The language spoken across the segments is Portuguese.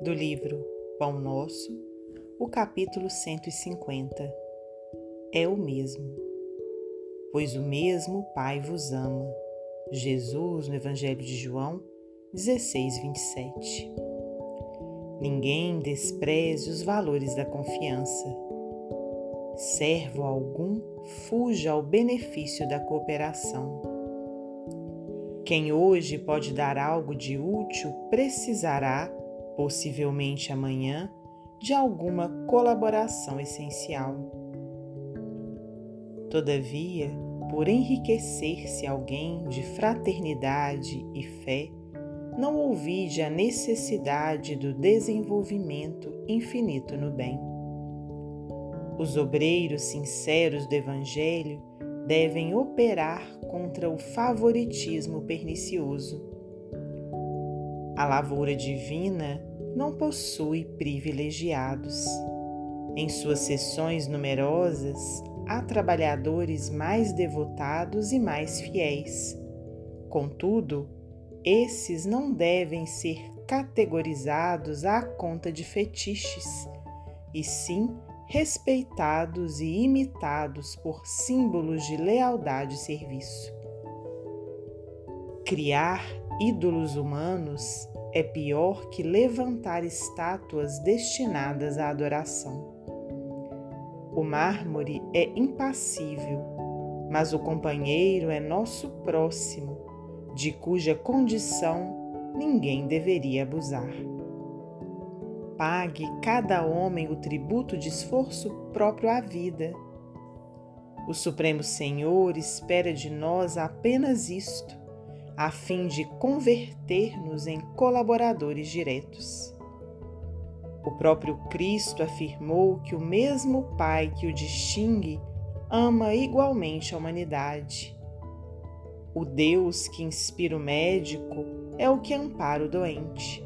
do livro Pão Nosso, o capítulo 150 é o mesmo, pois o mesmo Pai vos ama. Jesus, no Evangelho de João 16, 27. Ninguém despreze os valores da confiança. Servo algum fuja ao benefício da cooperação. Quem hoje pode dar algo de útil precisará, possivelmente amanhã, de alguma colaboração essencial. Todavia, por enriquecer-se alguém de fraternidade e fé, não ouvide a necessidade do desenvolvimento infinito no bem. Os obreiros sinceros do Evangelho devem operar contra o favoritismo pernicioso. A lavoura divina não possui privilegiados. Em suas sessões numerosas, há trabalhadores mais devotados e mais fiéis. Contudo, esses não devem ser categorizados à conta de fetiches, e sim respeitados e imitados por símbolos de lealdade e serviço. Criar ídolos humanos é pior que levantar estátuas destinadas à adoração. O mármore é impassível, mas o companheiro é nosso próximo, de cuja condição ninguém deveria abusar. Pague cada homem o tributo de esforço próprio à vida. O Supremo Senhor espera de nós apenas isto, a fim de converter-nos em colaboradores diretos. O próprio Cristo afirmou que o mesmo Pai que o distingue ama igualmente a humanidade. O Deus que inspira o médico é o que ampara o doente.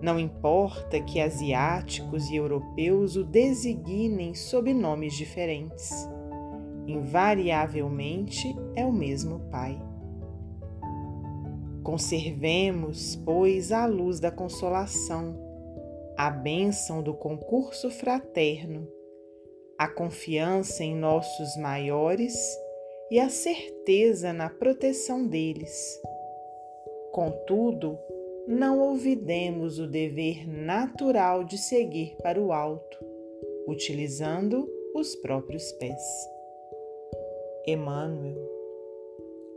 Não importa que asiáticos e europeus o designem sob nomes diferentes, invariavelmente é o mesmo Pai. Conservemos, pois, a luz da consolação a bênção do concurso fraterno, a confiança em nossos maiores e a certeza na proteção deles. Contudo, não olvidemos o dever natural de seguir para o alto, utilizando os próprios pés. Emmanuel,